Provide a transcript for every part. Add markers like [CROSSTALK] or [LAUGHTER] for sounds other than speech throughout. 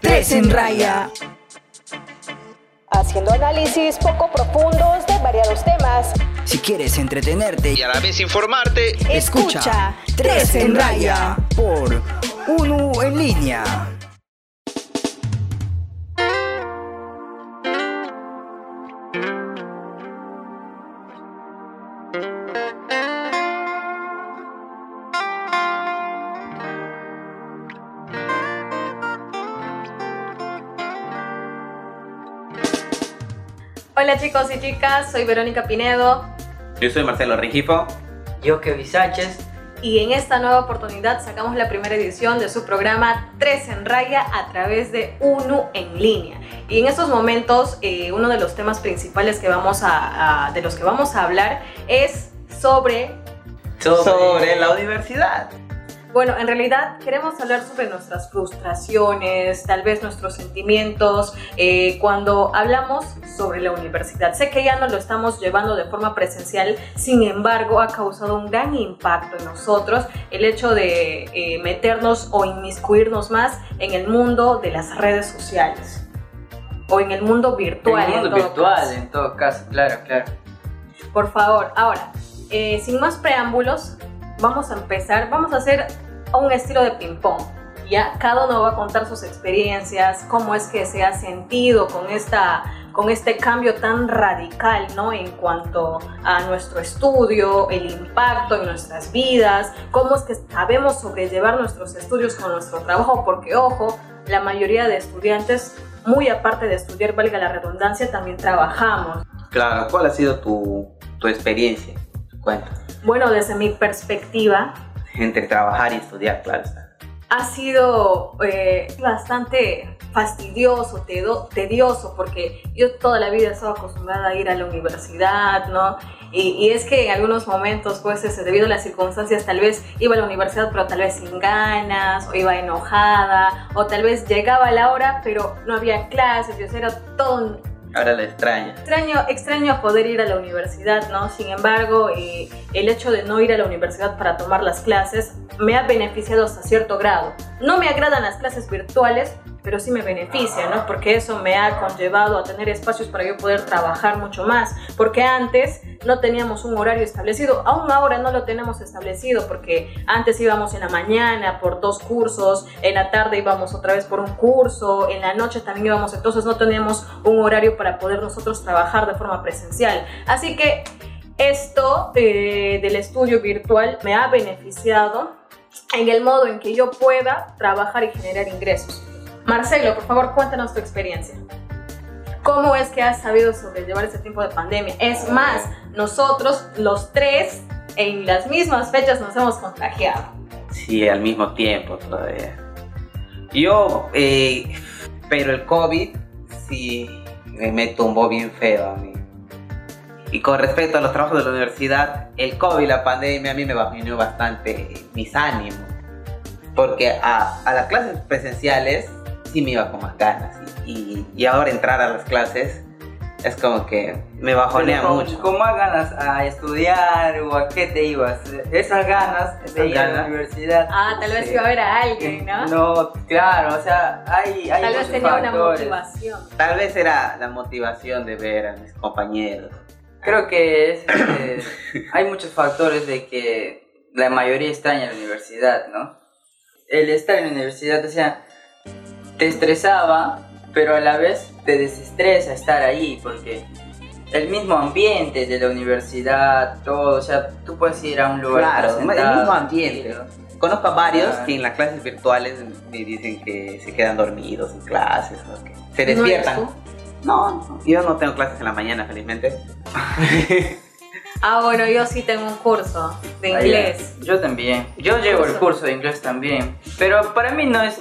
Tres en Raya. Haciendo análisis poco profundos de variados temas. Si quieres entretenerte y a la vez informarte, escucha Tres en Raya por UNU en línea. Hola chicos y chicas, soy Verónica Pinedo. Yo soy Marcelo Rengifo. Yo Kevin Sánchez. Y en esta nueva oportunidad sacamos la primera edición de su programa Tres en Raya a través de UNU en línea. Y en estos momentos eh, uno de los temas principales que vamos a, de los que vamos a hablar es sobre... Sobre, la universidad. Bueno, en realidad queremos hablar sobre nuestras frustraciones, tal vez nuestros sentimientos, eh, cuando hablamos sobre la universidad. Sé que ya no lo estamos llevando de forma presencial, sin embargo ha causado un gran impacto en nosotros el hecho de eh, meternos o inmiscuirnos más en el mundo de las redes sociales o en el mundo virtual. En el mundo virtual, en todo caso, claro, claro. Por favor, ahora, eh, sin más preámbulos, vamos a empezar, vamos a hacer un estilo de ping-pong. Ya cada uno va a contar sus experiencias, cómo es que se ha sentido con esta con este cambio tan radical, ¿no? En cuanto a nuestro estudio, el impacto en nuestras vidas, cómo es que sabemos sobrellevar nuestros estudios con nuestro trabajo, porque ojo, la mayoría de estudiantes, muy aparte de estudiar, valga la redundancia, también trabajamos. Claro, ¿cuál ha sido tu, tu experiencia? Cuenta. Bueno, desde mi perspectiva. Entre trabajar y estudiar, claro Ha sido eh, bastante fastidioso, tedioso, porque yo toda la vida estaba acostumbrada a ir a la universidad, ¿no? Y, es que en algunos momentos, pues, debido a las circunstancias, tal vez iba a la universidad, pero tal vez sin ganas, o iba enojada, o tal vez llegaba a la hora, pero no había clases, yo era todo Ahora la extraña. Extraño, extraño poder ir a la universidad, ¿no? Sin embargo, eh, el hecho de no ir a la universidad para tomar las clases me ha beneficiado hasta cierto grado. No me agradan las clases virtuales, pero sí me beneficia, ¿no? Porque eso me ha conllevado a tener espacios para yo poder trabajar mucho más, porque antes no teníamos un horario establecido, aún ahora no lo tenemos establecido, porque antes íbamos en la mañana por dos cursos, en la tarde íbamos otra vez por un curso, en la noche también íbamos, entonces no teníamos un horario para poder nosotros trabajar de forma presencial. Así que esto eh, del estudio virtual me ha beneficiado en el modo en que yo pueda trabajar y generar ingresos. Marcelo, por favor, cuéntanos tu experiencia. ¿Cómo es que has sabido sobrellevar este tiempo de pandemia? Es más, nosotros los tres en las mismas fechas nos hemos contagiado. Sí, al mismo tiempo todavía. Yo, eh, pero el COVID sí me tumbó bien feo a mí. Y con respecto a los trabajos de la universidad, el COVID, la pandemia, a mí me bajó bastante mis ánimos. Porque a, a las clases presenciales sí me iba con más ganas. Y, y, ahora entrar a las clases es como que me bajonea mucho. ¿Con más ganas a estudiar o a qué te ibas? Esas ganas de ir a la universidad. Ah, tal vez iba a ver a alguien, ¿no? No, claro, o sea, hay, hay Tal vez tenía una motivación. Tal vez era la motivación de ver a mis compañeros. Creo que es, este, hay muchos factores de que la mayoría extraña la universidad, ¿no? El estar en la universidad, o sea, te estresaba, pero a la vez te desestresa estar ahí, porque el mismo ambiente de la universidad, todo, o sea, tú puedes ir a un lugar. Claro, el mismo ambiente. Conozco a varios que en las clases virtuales me dicen que se quedan dormidos en clases, o que se despiertan. No, yo no tengo clases en la mañana, felizmente. [LAUGHS] Ah, bueno, yo sí tengo un curso de ah, inglés. yo también. Yo llevo el curso de inglés también. Pero para mí no es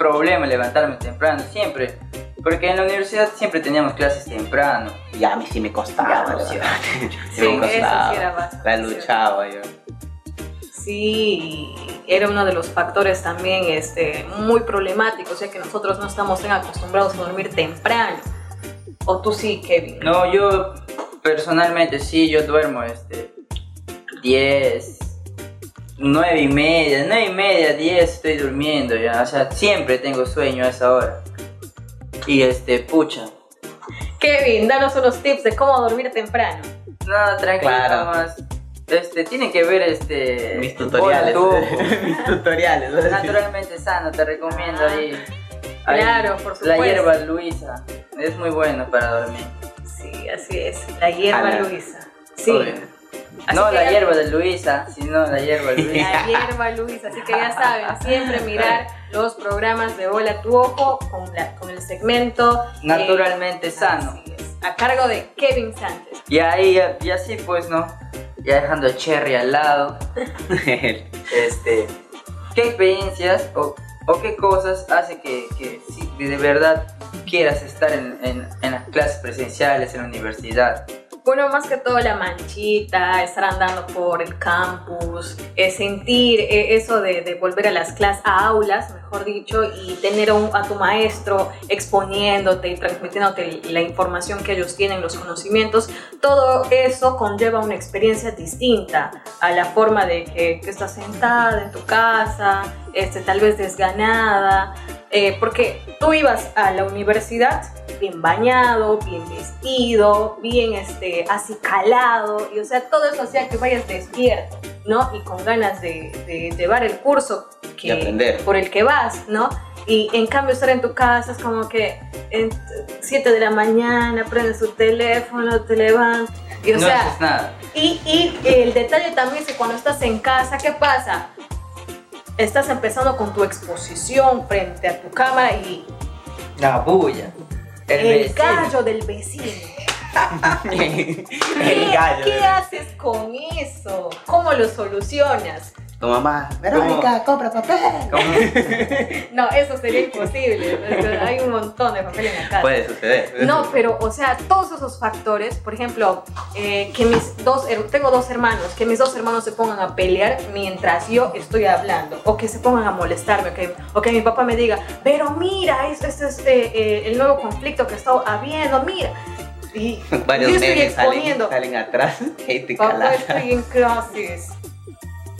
problema levantarme temprano, siempre. Porque en la universidad siempre teníamos clases temprano. Y a mí sí me costaba. [LAUGHS] sí, sí, me costaba. La luchaba yo. Sí, era uno de los factores también este, muy problemáticos, ya que nosotros no estamos tan acostumbrados a dormir temprano. ¿O tú sí, Kevin? No, yo personalmente sí, yo duermo este, 10, nueve y media, nueve y media, diez estoy durmiendo ya, o sea, siempre tengo sueño a esa hora. Y este, pucha, Kevin, danos unos tips de cómo dormir temprano. nada, tranquilo Claro. más. Este, tiene que ver este... Mis tutoriales. [LAUGHS] Mis tutoriales. ¿no? Naturalmente sano, te recomiendo ahí. ahí Claro, por La supuesto. hierba Luisa, es muy bueno para dormir. Sí, así es. La hierba la- Luisa. Sí. Obvio. Así no la ya- hierba de Luisa, sino la hierba Luisa. La [LAUGHS] hierba Luisa. Así que ya saben, siempre mirar los programas de Hola tu Ojo con, la- con el segmento eh, Naturalmente sano. así es, a cargo de Kevin Sánchez. Y ahí, ya- y así pues, ¿no? Ya dejando el cherry al lado, [LAUGHS] este, ¿qué experiencias o, o qué cosas hace que, que si de verdad quieras estar en, en- en las clases presenciales en la universidad? Bueno, más que todo la manchita, estar andando por el campus, eh, sentir eh, eso de, de volver a las clases, a aulas, mejor dicho, y tener a, a tu maestro exponiéndote y transmitiéndote la información que ellos tienen, los conocimientos, todo eso conlleva una experiencia distinta a la forma de que, que estás sentada en tu casa, este, tal vez desganada, eh, porque tú ibas a la universidad bien bañado, bien vestido, bien este, acicalado, y o sea, todo eso hacía que vayas despierto, ¿no? Y con ganas de, de llevar el curso que, aprender. por el que vas, ¿no? Y en cambio estar en tu casa es como que en 7 de la mañana prendes tu teléfono, te levantas, y o no sea, haces nada. y, y el detalle también es que cuando estás en casa, ¿qué pasa? Estás empezando con tu exposición frente a tu cámara y La bulla. El, el, gallo del vecino. [LAUGHS] el ¿Qué, gallo. qué haces con eso? ¿Cómo lo solucionas? Tu mamá. Verónica, compra papel. ¿Cómo? [LAUGHS] No, eso sería imposible. Hay un montón de papel en la casa. Puede suceder. No, pero, o sea, todos esos factores, por ejemplo, eh, que mis dos, tengo dos hermanos, que mis dos hermanos se pongan a pelear mientras yo estoy hablando, o que se pongan a molestarme, o que, o que mi papá me diga, pero mira, es- este es eh, eh, el nuevo conflicto que está habiendo, mira. Y [LAUGHS] Varios yo estoy memes salen, exponiendo, salen atrás. [LAUGHS] Papá, estoy en clases.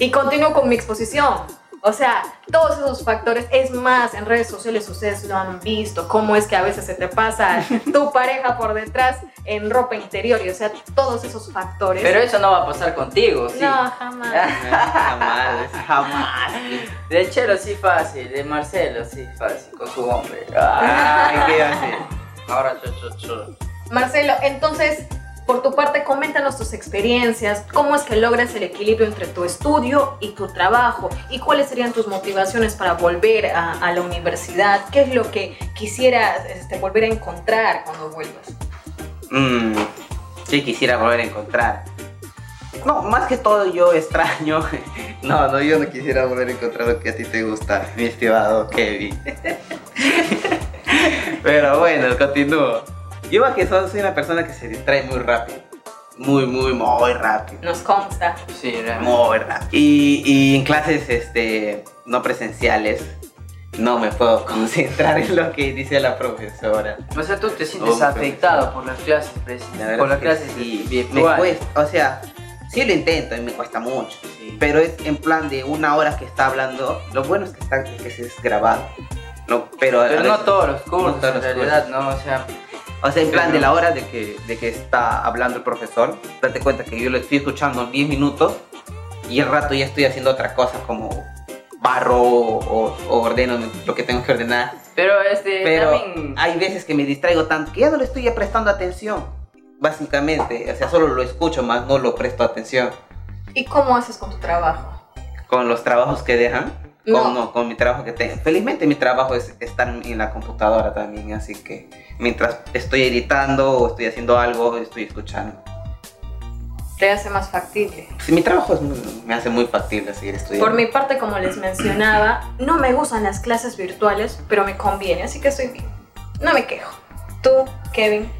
Y continúo con mi exposición. O sea, todos esos factores, es más, en redes sociales ustedes lo han visto, cómo es que a veces se te pasa [LAUGHS] tu pareja por detrás en ropa interior, y o sea, todos esos factores. Pero eso no va a pasar contigo, sí. No, jamás. [LAUGHS] [LAUGHS] Jamás, jamás. De Chelo sí fácil, de Marcelo sí fácil, con su hombre. Ay, ¿qué hace? Ahora cho. Marcelo, entonces, por tu parte, coméntanos tus experiencias, cómo es que logras el equilibrio entre tu estudio y tu trabajo, y cuáles serían tus motivaciones para volver a, a la universidad, qué es lo que quisieras este, volver a encontrar cuando vuelvas. Mm, sí, quisiera volver a encontrar. No, más que todo yo extraño. [LAUGHS] No, no, yo no quisiera volver a encontrar lo que a ti te gusta, mi estimado Kevin. [LAUGHS] Pero bueno, continúo. Yo más que soy una persona que se distrae muy rápido. Muy, muy, muy rápido. Nos consta. Sí, realmente. Muy rápido. Y, y en clases este, no presenciales no me puedo [LAUGHS] concentrar en lo que dice la profesora. O sea, tú te sientes afectado por las clases, La por las clases sí, me virtuales. cuesta, o sea, sí lo intento y me cuesta mucho, Sí. pero es en plan de una hora que está hablando, lo bueno es que está que se es grabado, no, pero, a Pero no veces- todos los cursos, no todos en los realidad, ¿no? O sea, o sea, en plan de la hora de que, de que está hablando el profesor, date cuenta que yo lo estoy escuchando 10 minutos y el rato ya estoy haciendo otra cosa como barro o, o ordeno lo que tengo que ordenar, pero este, pero también... hay veces que me distraigo tanto que ya no le estoy prestando atención. Básicamente, o sea, solo lo escucho más, no lo presto atención. ¿Y cómo haces con tu trabajo? Con los trabajos que dejan. Con, no, con mi trabajo que tengo. Felizmente mi trabajo es estar en la computadora también, así que mientras estoy editando o estoy haciendo algo, estoy escuchando. Te hace más factible. Sí, mi trabajo es muy- me hace muy factible seguir estudiando. Por mi parte, como les mencionaba, no me gustan las clases virtuales, pero me conviene, así que estoy bien. No me quejo. Tú, Kevin,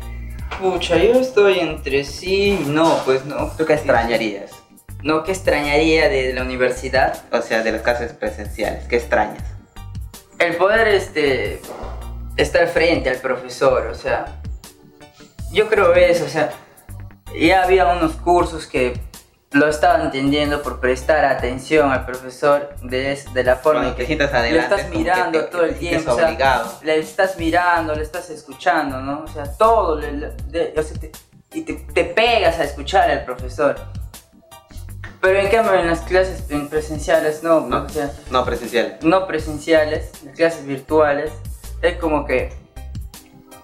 Pucha, yo estoy entre sí y no, pues no. ¿Tú qué extrañarías? No, ¿qué extrañaría de la universidad? O sea, de las clases presenciales, ¿qué extrañas? El poder, este, estar frente al profesor, o sea, yo creo eso, o sea, ya había unos cursos que lo estaba entendiendo por prestar atención al profesor de, de la forma Cuando en te que sientas le adelante. estás es como que mirando te- todo el te tiempo, o sea, le estás mirando, le estás escuchando, ¿no? O sea, todo, le- le- de- o sea, te- y te, te pegas a escuchar al profesor. Pero en cambio en las clases en presenciales no, No. o sea, No, presencial. no presenciales, las clases virtuales, es como que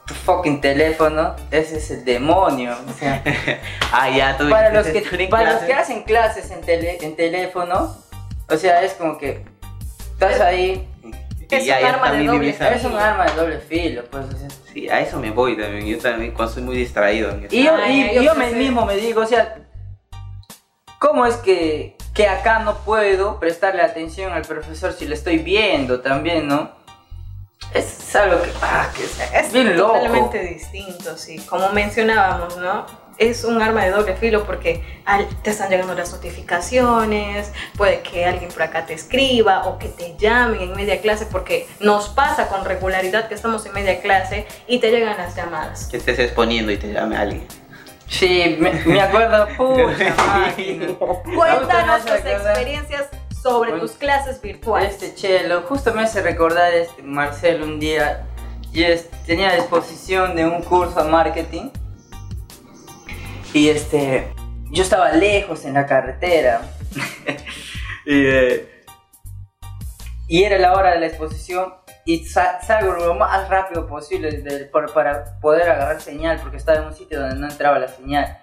tu fucking teléfono, ese es el demonio, o sea, [LAUGHS] Ah, ya, tú para los que, para los que hacen clases en, tele- en teléfono, o sea, es como que estás ahí, Y Es ya, un ya arma de doble es un arma de doble filo, pues, o sea, Sí, a eso me voy también. Yo también, cuando soy muy distraído. Y yo, Ay, y yo yo me- mismo me digo, o sea, ¿cómo es que, que acá no puedo prestarle atención al profesor si le estoy viendo también, no? Es algo que, ah, que es, es bien loco. totalmente distinto, sí. Como mencionábamos, ¿no? Es un arma de doble filo porque al- te están llegando las notificaciones, puede que alguien por acá te escriba o que te llamen en media clase porque nos pasa con regularidad que estamos en media clase y te llegan las llamadas. Que estés exponiendo y te llame alguien. Sí, me, me acuerdo, [LAUGHS] pucha máquina. [LAUGHS] Cuéntanos tus experiencias sobre Bueno, tus clases virtuales. Este chelo, justo me hace recordar este Marcelo un día. Y es- tenía a disposición de un curso de marketing. Y este. Yo estaba lejos en la carretera. [LAUGHS] y, eh, y era la hora de la exposición. Y sa- salgo lo más rápido posible de- por- para poder agarrar señal. Porque estaba en un sitio donde no entraba la señal.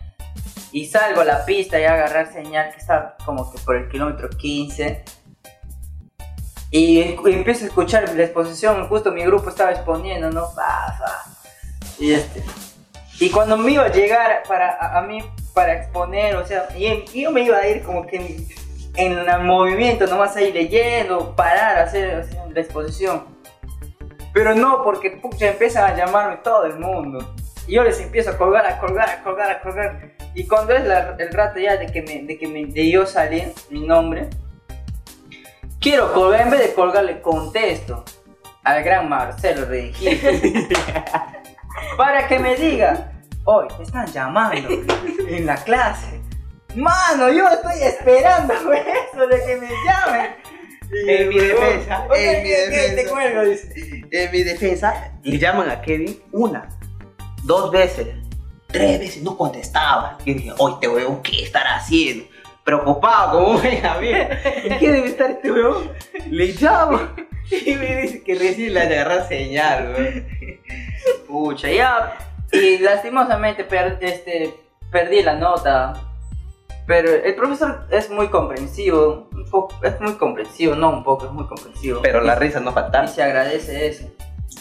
Y salgo a la pista y agarrar señal que está como que por el kilómetro 15. Y, y empiezo a escuchar la exposición, justo mi grupo estaba exponiendo, ¿no? Fa. Y, este, y cuando me iba a llegar para, a, a mí para exponer, o sea, y, y yo me iba a ir como que en, en el movimiento, nomás ahí leyendo, parar, hacer, hacer la exposición. Pero no, porque pucha, empiezan a llamarme todo el mundo. Y yo les empiezo a colgar, a colgar, a colgar, a colgar. Y cuando es la- el rato ya de que, me, de que me, de yo salir, mi nombre, quiero colgar, en vez de colgarle contesto al gran Marcelo Regil [LAUGHS] para que me diga, hoy te están llamando en la clase. Mano, yo estoy esperando [LAUGHS] eso de que me llamen. En mi defensa, "Ok, en mi te defensa. cuelgo", dice. En mi defensa, le llaman a Kevin una, dos veces, tres veces, no contestaba. Y dije, hoy este huevón, ¿qué estará haciendo? Preocupado como un buen amigo. ¿En qué debe estar este huevón? Le llamo [LAUGHS] y me dice que recién le agarra señal, huevón. Pucha, ya. Y lastimosamente per- este, perdí la nota. Pero el profesor es muy comprensivo. Un poco, es muy comprensivo, no un poco, es muy comprensivo. Pero la risa no Y falta. se agradece eso.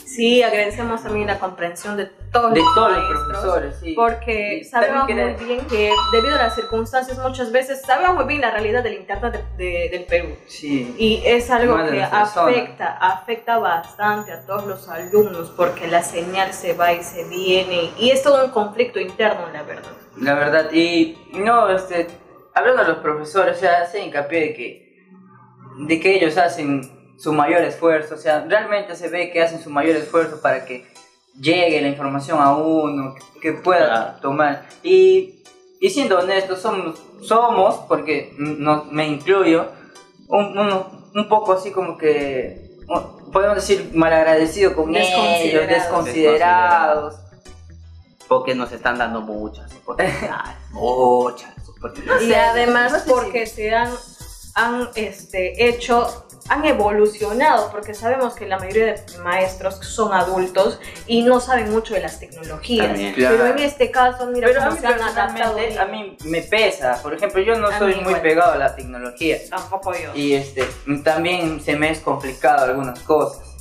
Sí, agradecemos también la comprensión de todos De los todos los maestros, profesores, sí. Porque Y sabemos muy bien que debido a las circunstancias muchas veces sabemos muy bien la realidad del de- de- del Perú. Sí. Y es algo que afecta, afecta bastante a todos los alumnos porque la señal se va y se viene y es todo un conflicto interno, la verdad. La verdad, y no, este, hablando de los profesores, o sea, hace hincapié de que, de que ellos hacen su mayor esfuerzo, o sea, realmente se ve que hacen su mayor esfuerzo para que llegue la información a uno, que, pueda Claro. tomar. Y, y siendo honestos, somos, somos porque no, me incluyo, un, uno- un poco así como que, podemos decir, malagradecido con ellos, Desconsiderados. desconsiderados. Porque nos están dando muchas oportunidades. [LAUGHS] muchas oportunidades. Y además no sé si- porque se han, han este, hecho, han evolucionado, porque sabemos que la mayoría de maestros son adultos y no saben mucho de las tecnologías. También. Claro. Pero en este caso, mira Pero a cómo mí se han adaptado. personalmente, bien. a mí me pesa. Por ejemplo, yo no A soy mí muy igual. pegado a la tecnología. Tampoco yo. Y este, también se me es complicado algunas cosas.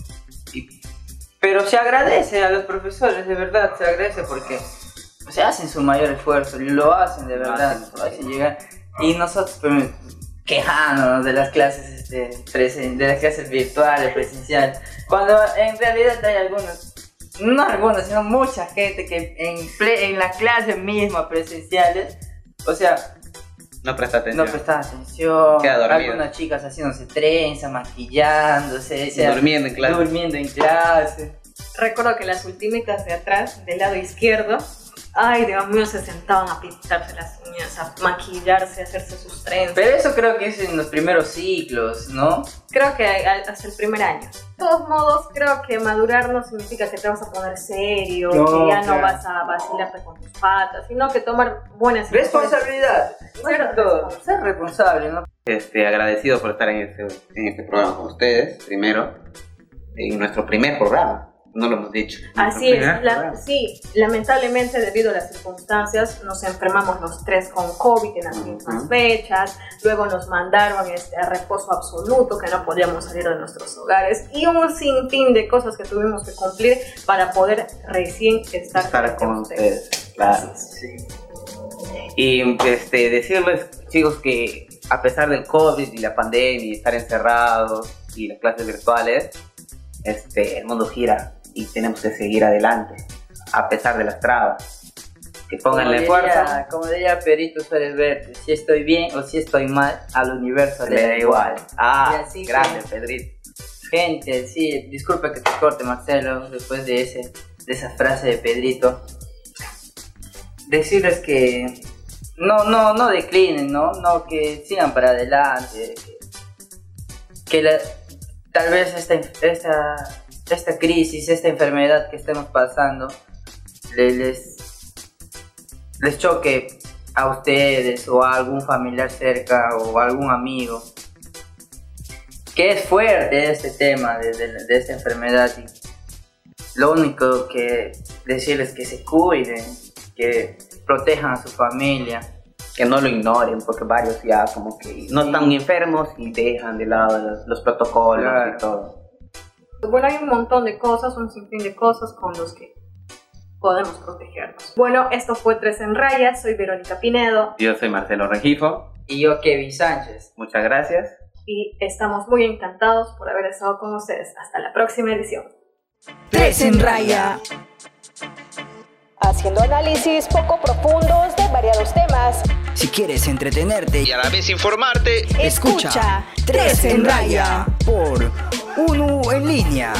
Pero se agradece a los profesores, de verdad, se agradece porque se hacen su mayor esfuerzo, lo hacen de verdad, hacen, lo hacen llegar. Y nosotros pues, quejándonos de las clases este, de las clases virtuales, presenciales, cuando en realidad hay algunos, no algunos, sino mucha gente que en, en la clase misma presenciales, o sea, No presta no atención. prestaba atención. Queda dormido. Algunas chicas haciéndose trenza, maquillándose, o sea, durmiendo en clase. durmiendo en clase. Recuerdo que las ultimitas de atrás, del lado izquierdo, ay, Dios mío, se sentaban a pintarse las uñas, a maquillarse, a hacerse sus trenzas. Pero eso creo que es en los primeros ciclos, ¿no? Creo que hasta el primer año. De todos modos, creo que madurar no significa que te vas a poner serio, No, que ya no claro. vas a vacilarte con tus patas, sino que tomar buenas Responsabilidad. Ser todo. Ser responsable, ¿no? Este, agradecido por estar en este, en este programa con ustedes, primero, en nuestro primer programa, no lo hemos dicho. Así es, la- sí, lamentablemente debido a las circunstancias nos enfermamos los tres con COVID en las mismas Ujú. fechas, luego nos mandaron este, a reposo absoluto, que no podíamos salir de nuestros hogares y un sinfín de cosas que tuvimos que cumplir para poder recién estar, estar con ustedes, claro. Así Y este, decirles, chicos, que a pesar del COVID y la pandemia y estar encerrados y las clases virtuales, este, el mundo gira y tenemos que seguir adelante, a pesar de las trabas. Que pónganle como fuerza, diría, como diría Perito Suárez Verde, si estoy bien o si estoy mal, al universo le da igual. Ah, grande, Pedrito. Gente, sí, disculpa que te corte Marcelo, después de, ese, de esa frase de Pedrito. Decirles que no, no, no declinen, ¿no? No, que sigan para adelante. Que la- tal vez esta, esta, esta crisis, esta enfermedad que estemos pasando, le- les, les choque a ustedes o a algún familiar cerca o a algún amigo que es fuerte este tema de, de- de esta enfermedad y lo único que decirles es que se cuiden, que protejan a su familia. Que no lo ignoren, porque varios ya como que no están enfermos y dejan de lado los, los protocolos Claro. y todo. Bueno, hay un montón de cosas, un sinfín de cosas con los que podemos protegernos. Bueno, esto fue Tres en Raya, soy Verónica Pinedo Yo soy Marcelo Regifo, Y yo, Kevin Sánchez. muchas gracias. y estamos muy encantados por haber estado con ustedes. Hasta la próxima edición. Tres en raya. Haciendo análisis poco profundos de variados temas. Si quieres entretenerte, y a la vez informarte. escucha Tres en raya por UNU en línea.